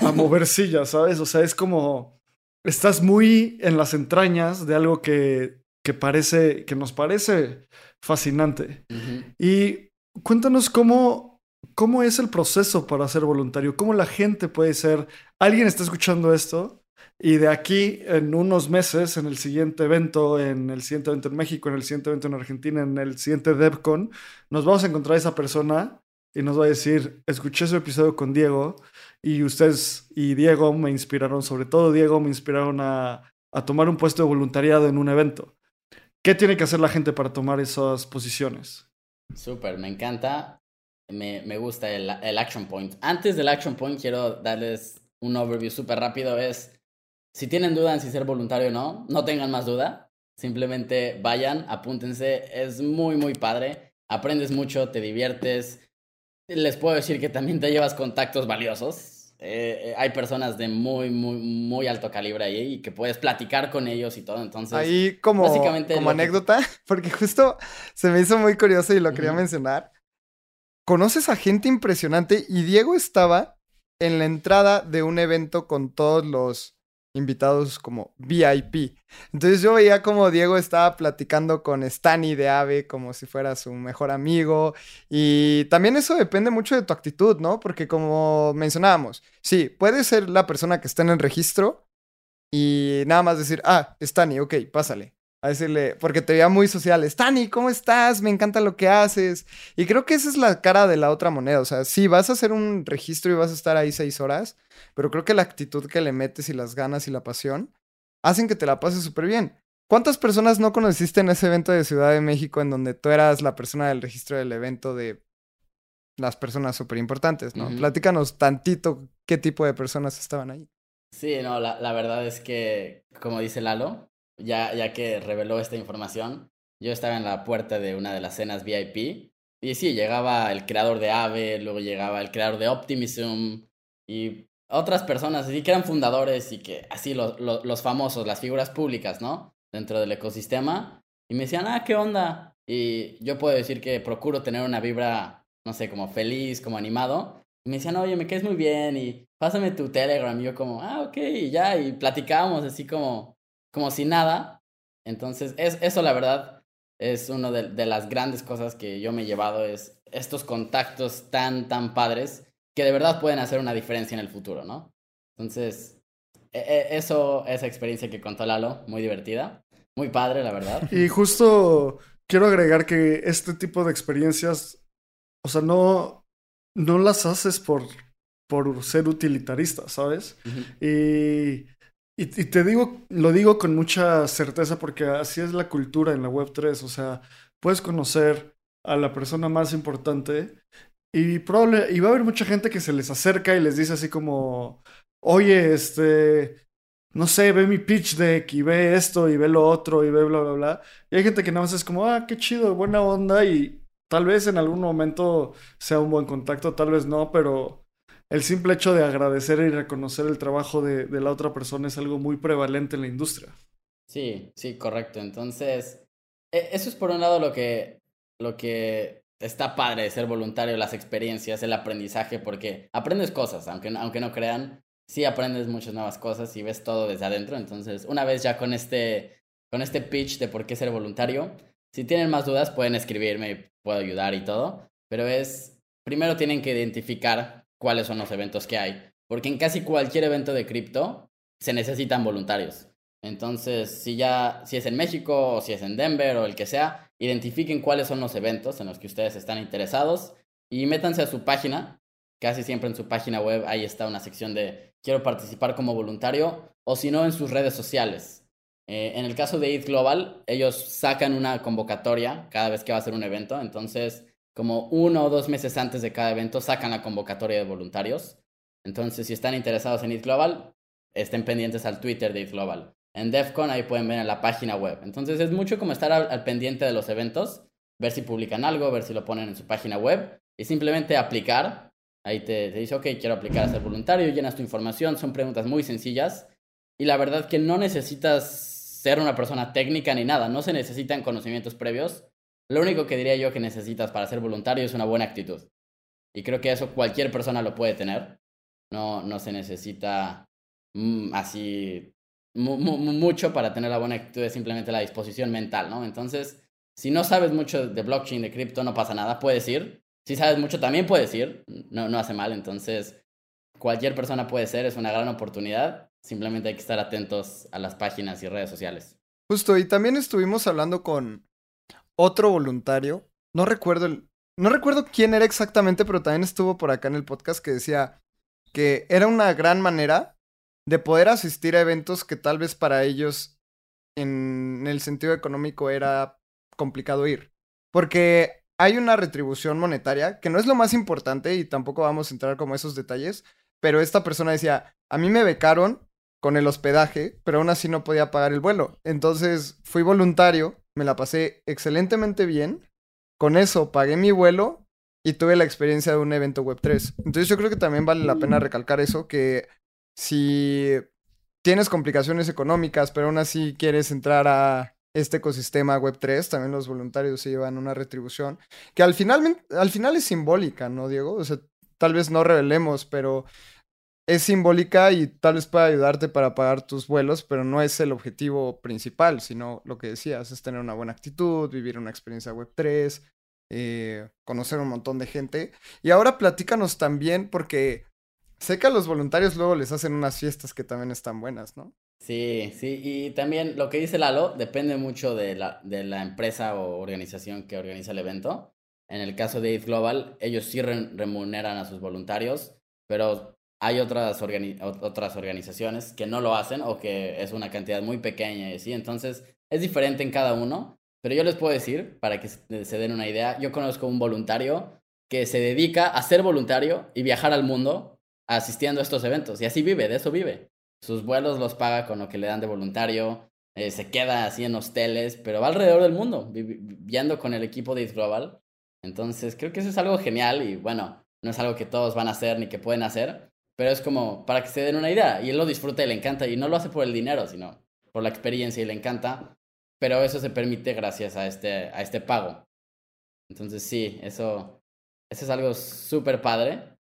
a mover sillas, ¿sabes? O sea, es como estás muy en las entrañas de algo que, que parece, que nos parece fascinante. Y cuéntanos cómo, cómo es el proceso para ser voluntario, cómo la gente puede ser, alguien está escuchando esto y de aquí, en unos meses, en el siguiente evento, en el siguiente evento en México, en el siguiente evento en Argentina, en el siguiente DevCon, nos vamos a encontrar a esa persona y nos va a decir, escuché su episodio con Diego y ustedes y Diego me inspiraron, sobre todo Diego, me inspiraron a, a tomar un puesto de voluntariado en un evento. ¿Qué tiene que hacer la gente para tomar esas posiciones? Súper, me encanta. Me, me gusta el, el, action point. Antes del action point, quiero darles un overview súper rápido. Es si tienen duda en si ser voluntario o no, no tengan más duda. Simplemente vayan, apúntense. Es muy, muy padre. Aprendes mucho, te diviertes. Les puedo decir que también te llevas contactos valiosos. Eh, eh, hay personas de muy, muy, muy alto calibre ahí y que puedes platicar con ellos y todo. Entonces, ahí como, como anécdota, (laughs) porque justo se me hizo muy curioso y lo quería mencionar. Conoces a gente impresionante y Diego estaba en la entrada de un evento con todos los invitados como VIP. Entonces yo veía como Diego estaba platicando con Stani de Ave como si fuera su mejor amigo. Y también eso depende mucho de tu actitud, ¿no? Porque como mencionábamos, sí, puedes ser la persona que está en el registro y nada más decir, ah, Stani, ok, pásale. A decirle, porque te veía muy social, Stani, ¿cómo estás? Me encanta lo que haces. Y creo que esa es la cara de la otra moneda. O sea, sí, vas a hacer un registro y vas a estar ahí seis horas, pero creo que la actitud que le metes y las ganas y la pasión hacen que te la pases súper bien. ¿Cuántas personas no conociste en ese evento de Ciudad de México en donde tú eras la persona del registro del evento de las personas súper importantes, ¿no? Platícanos tantito qué tipo de personas estaban ahí. Sí, no, la, la verdad es que, como dice Lalo, ya, ya que reveló esta información, yo estaba en la puerta de una de las cenas VIP y sí, llegaba el creador de Ave, luego llegaba el creador de Optimism y otras personas así que eran fundadores y que así los, los, famosos, las figuras públicas, ¿no? Dentro del ecosistema. Y me decían, ah, ¿qué onda? Y yo puedo decir que procuro tener una vibra, no sé, como feliz, como animado. Y me decían, oye, me quedes muy bien y pásame tu Telegram. Y yo como, ah, ok, y ya, y platicábamos así como, como si nada. Entonces, es, eso la verdad es una de, de las grandes cosas que yo me he llevado, es estos contactos tan, tan padres que de verdad pueden hacer una diferencia en el futuro, ¿no? Entonces, e, e, eso, esa experiencia que contó Lalo, muy divertida, muy padre, la verdad. Y justo quiero agregar que este tipo de experiencias, o sea, no, no las haces por, por ser utilitarista, ¿sabes? y, y, te digo, lo digo con mucha certeza porque así es la cultura en la Web3, o sea, puedes conocer a la persona más importante y probable, y va a haber mucha gente que se les acerca y les dice así como, oye, este, no sé, ve mi pitch deck y ve esto y ve lo otro y ve bla, bla, bla. Y hay gente que nada más es como, ah, qué chido, buena onda y tal vez en algún momento sea un buen contacto, tal vez no, pero el simple hecho de agradecer y reconocer el trabajo de, de la otra persona es algo muy prevalente en la industria. Sí, sí, correcto. Entonces, e, eso es por un lado lo que, lo que está padre ser voluntario, las experiencias, el aprendizaje, porque aprendes cosas, aunque, aunque no crean, sí aprendes muchas nuevas cosas y ves todo desde adentro. Entonces, una vez ya con este, con este pitch de por qué ser voluntario, si tienen más dudas pueden escribirme puedo ayudar y todo, pero es, primero tienen que identificar cuáles son los eventos que hay, porque en casi cualquier evento de cripto se necesitan voluntarios. Entonces, si ya, si es en México o si es en Denver o el que sea, identifiquen cuáles son los eventos en los que ustedes están interesados y métanse a su página. Casi siempre en su página web ahí está una sección de quiero participar como voluntario o si no en sus redes sociales. Eh, en el caso de ETH Global, ellos sacan una convocatoria cada vez que va a ser un evento. Entonces, como uno o dos meses antes de cada evento, sacan la convocatoria de voluntarios. Entonces, si están interesados en ETH Global, estén pendientes al Twitter de ETH Global en DEFCON, ahí pueden ver en la página web. Entonces es mucho como estar al, pendiente de los eventos, ver si publican algo, ver si lo ponen en su página web y simplemente aplicar. Ahí te, te dice, ok, quiero aplicar a ser voluntario, llenas tu información, son preguntas muy sencillas y la verdad que no necesitas ser una persona técnica ni nada, no se necesitan conocimientos previos. Lo único que diría yo que necesitas para ser voluntario es una buena actitud. Y creo que eso cualquier persona lo puede tener. No, no se necesita mm, así mucho para tener la buena actitud, es simplemente la disposición mental, ¿no? Entonces, si no sabes mucho de blockchain, de cripto, no pasa nada, puedes ir. Si sabes mucho, también puedes ir, no, no hace mal. Entonces, cualquier persona puede ser, es una gran oportunidad. Simplemente hay que estar atentos a las páginas y redes sociales. Justo, y también estuvimos hablando con otro voluntario. No recuerdo el, no recuerdo quién era exactamente, pero también estuvo por acá en el podcast que decía que era una gran manera de poder asistir a eventos que tal vez para ellos en el sentido económico era complicado ir. Porque hay una retribución monetaria que no es lo más importante y tampoco vamos a entrar como esos detalles, pero esta persona decía, a mí me becaron con el hospedaje, pero aún así no podía pagar el vuelo. Entonces fui voluntario, me la pasé excelentemente bien, con eso pagué mi vuelo y tuve la experiencia de un evento Web3. Entonces yo creo que también vale la pena recalcar eso, que si tienes complicaciones económicas, pero aún así quieres entrar a este ecosistema Web3, también los voluntarios se llevan una retribución, que al final, al final es simbólica, ¿no, Diego? O sea, tal vez no revelemos, pero es simbólica y tal vez pueda ayudarte para pagar tus vuelos, pero no es el objetivo principal, sino lo que decías, es tener una buena actitud, vivir una experiencia Web3, eh, conocer un montón de gente. Y ahora platícanos también, porque sé que a los voluntarios luego les hacen unas fiestas que también están buenas, ¿no? Sí, sí, y también lo que dice Lalo depende mucho de la, de la empresa o organización que organiza el evento. En el caso de Eat Global, ellos sí remuneran a sus voluntarios, pero hay otras, otras organizaciones que no lo hacen o que es una cantidad muy pequeña y así. Entonces, es diferente en cada uno. Pero yo les puedo decir, para que se den una idea, yo conozco un voluntario que se dedica a ser voluntario y viajar al mundo asistiendo a estos eventos. Y así vive, de eso vive. Sus vuelos los paga con lo que le dan de voluntario, eh, se queda así en hosteles, pero va alrededor del mundo, viviendo con el equipo de Eat Global. Entonces, creo que eso es algo genial y bueno, no es algo que todos van a hacer ni que pueden hacer, pero es como para que se den una idea. Y él lo disfruta y le encanta, y no lo hace por el dinero, sino por la experiencia y le encanta. Pero eso se permite gracias a este, a este pago. Entonces sí, eso, eso es algo súper padre.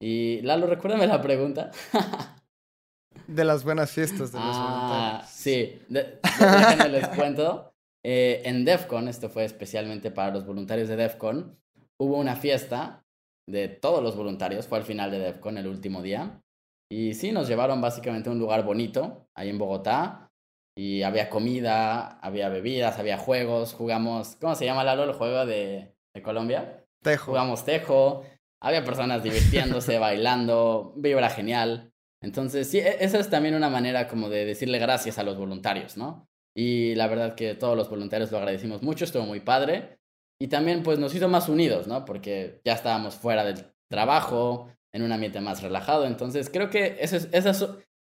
Y Lalo, recuérdame la pregunta. (laughs) de las buenas fiestas de los ah, Sí, déjenme les cuento. Eh, en DEFCON, esto fue especialmente para los voluntarios de DEFCON, hubo una fiesta de todos los voluntarios, fue al final de DEFCON el último día. Y sí, nos llevaron básicamente a un lugar bonito, ahí en Bogotá, y había comida, había bebidas, había juegos, jugamos, ¿cómo se llama Lalo el juego de, de Colombia? Tejo. Jugamos tejo, había personas divirtiéndose, (laughs) bailando, vibra genial. Entonces, sí, e, esa es también una manera como de decirle gracias a los voluntarios, ¿no? Y la verdad que todos los voluntarios lo agradecimos mucho, estuvo muy padre. Y también pues nos hizo más unidos, ¿no? Porque ya estábamos fuera del trabajo, en un ambiente más relajado. Entonces, creo que eso es, esas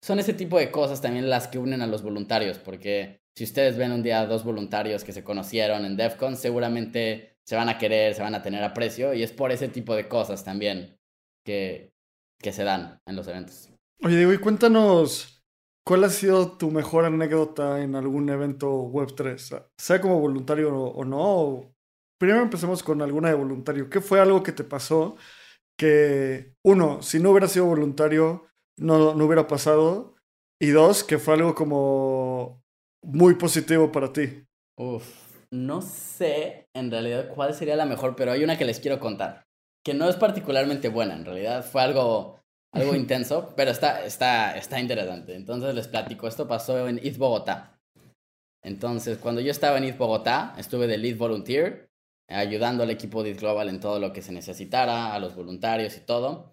son ese tipo de cosas también las que unen a los voluntarios, porque si ustedes ven un día dos voluntarios que se conocieron en DEFCON, seguramente se van a querer, se van a tener aprecio, y es por ese tipo de cosas también que, que se dan en los eventos. Oye, Diego, y cuéntanos, ¿cuál ha sido tu mejor anécdota en algún evento Web3? Sea como voluntario o no. Primero empecemos con alguna de voluntario. ¿Qué fue algo que te pasó que, uno, si no hubiera sido voluntario, no, no hubiera pasado. Y dos, que fue algo como muy positivo para ti. Uf, no sé en realidad cuál sería la mejor, pero hay una que les quiero contar, que no es particularmente buena, en realidad fue algo, algo (laughs) intenso, pero está, está, está interesante. Entonces les platico, esto pasó en East Bogotá. Entonces, cuando yo estaba en East Bogotá, estuve de lead volunteer, ayudando al equipo de Global en todo lo que se necesitara, a los voluntarios y todo.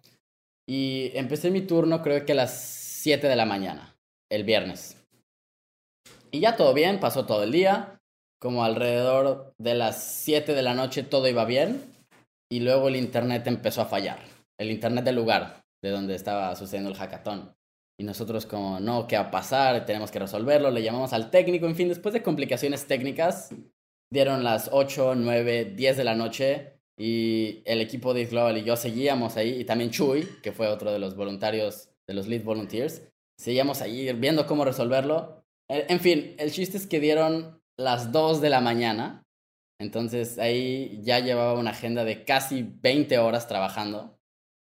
Y empecé mi turno creo que a las 7 de la mañana, el viernes. Y ya todo bien, pasó todo el día. Como alrededor de las 7 de la noche todo iba bien. Y luego el internet empezó a fallar. El internet del lugar de donde estaba sucediendo el hackathon. Y nosotros como, no, ¿qué va a pasar? Tenemos que resolverlo. Le llamamos al técnico. En fin, después de complicaciones técnicas, dieron las 8, 9, 10 de la noche y el equipo de Global y yo seguíamos ahí, y también Chuy, que fue otro de los voluntarios, de los lead volunteers, seguíamos ahí viendo cómo resolverlo. En fin, el chiste es que dieron las 2 de la mañana, entonces ahí ya llevaba una agenda de casi 20 horas trabajando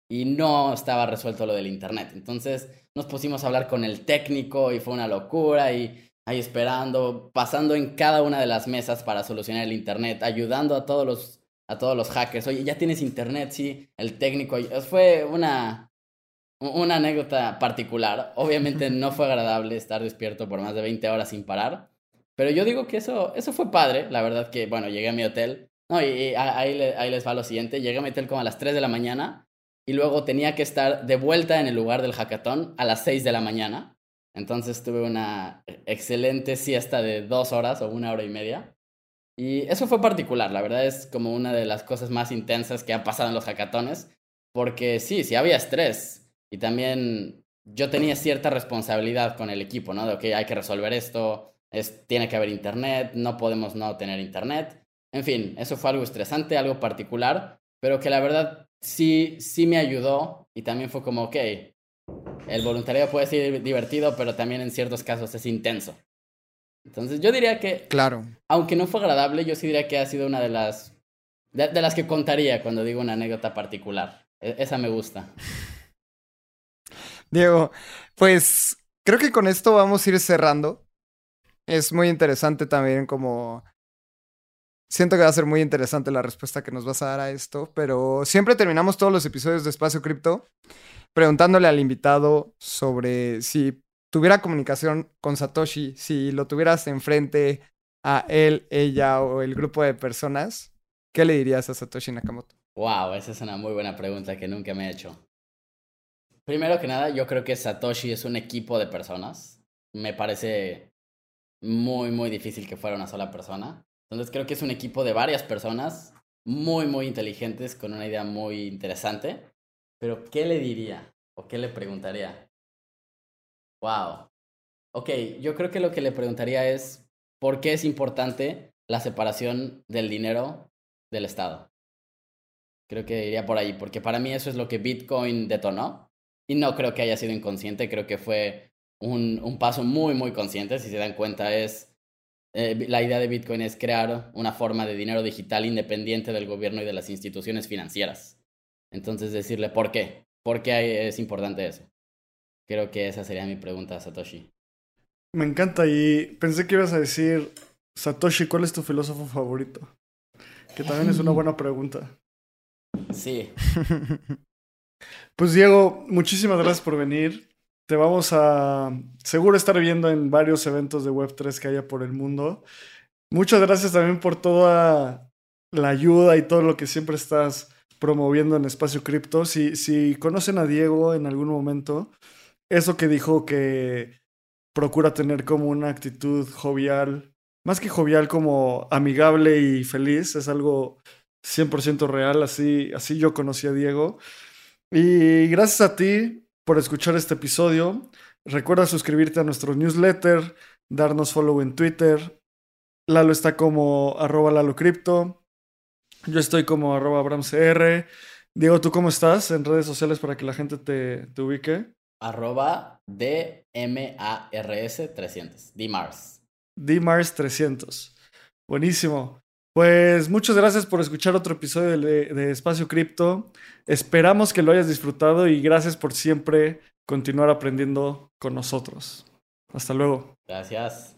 y no estaba resuelto lo del internet. Entonces nos pusimos a hablar con el técnico y fue una locura y ahí esperando, pasando en cada una de las mesas para solucionar el internet, ayudando a todos los a todos los hackers, oye, ya tienes internet, sí, el técnico. Fue una, una anécdota particular. (laughs) Obviamente no fue agradable estar despierto por más de 20 horas sin parar. Pero yo digo que eso, eso fue padre. La verdad que, bueno, llegué a mi hotel. No, y, ahí, ahí les va lo siguiente. Llegué a mi hotel como a las 3 de la mañana. Y luego tenía que estar de vuelta en el lugar del hackathon a las 6 de la mañana. Entonces tuve una excelente siesta de dos horas o una hora y media. Y eso fue particular, la verdad es como una de las cosas más intensas que ha pasado en los hackatones, porque sí, sí había estrés y también yo tenía cierta responsabilidad con el equipo, ¿no? De, ok, hay que resolver esto, es, tiene que haber internet, no podemos no tener internet. En fin, eso fue algo estresante, algo particular, pero que la verdad sí, sí me ayudó y también fue como, ok, el voluntariado puede ser divertido, pero también en ciertos casos es intenso. Entonces yo diría que, claro. aunque no fue agradable, yo sí diría que ha sido una de las, de, las que contaría cuando digo una anécdota particular. E, esa me gusta. (laughs) Diego, pues creo que con esto vamos a ir cerrando. Es muy interesante también como... Siento que va a ser muy interesante la respuesta que nos vas a dar a esto, pero siempre terminamos todos los episodios de Espacio Cripto preguntándole al invitado sobre si tuviera comunicación con Satoshi, si lo tuvieras enfrente a él, ella o el grupo de personas, ¿qué le dirías a Satoshi Nakamoto? Wow, esa es una muy buena pregunta que nunca me he hecho. Primero que nada, yo creo que Satoshi es un equipo de personas. Me parece muy, muy difícil que fuera una sola persona. Entonces creo que es un equipo de varias personas muy, muy inteligentes con una idea muy interesante. Pero, ¿qué le diría? ¿O qué le preguntaría? Wow. Ok, yo creo que lo que le preguntaría es, ¿por qué es importante la separación del dinero del Estado? Creo que iría por ahí, porque para mí eso es lo que Bitcoin detonó. Y no creo que haya sido inconsciente, creo que fue un, paso muy, muy consciente. Si se dan cuenta, es eh, la idea de Bitcoin es crear una forma de dinero digital independiente del gobierno y de las instituciones financieras. Entonces, decirle por qué. ¿Por qué es importante eso? Creo que esa sería mi pregunta a Satoshi. Me encanta y pensé que ibas a decir, Satoshi, ¿cuál es tu filósofo favorito? Que también es una (laughs) buena pregunta. Sí. (laughs) pues Diego, muchísimas gracias por venir. Te vamos a seguro estar viendo en varios eventos de Web3 que haya por el mundo. Muchas gracias también por toda la ayuda y todo lo que siempre estás promoviendo en Espacio Cripto. Si, si conocen a Diego en algún momento, eso que dijo que procura tener como una actitud jovial, más que jovial, como amigable y feliz, es algo 100% real, así, así yo conocí a Diego. Y gracias a ti por escuchar este episodio. Recuerda suscribirte a nuestro newsletter, darnos follow en Twitter. Lalo está como arroba Lalo Cripto. Yo estoy como arroba AbramCR. Diego, ¿tú cómo estás en redes sociales para que la gente te, te ubique? Arroba DMARS300. DMARS. DMARS300. Buenísimo. Pues muchas gracias por escuchar otro episodio de, Espacio Cripto. Esperamos que lo hayas disfrutado y gracias por siempre continuar aprendiendo con nosotros. Hasta luego. Gracias.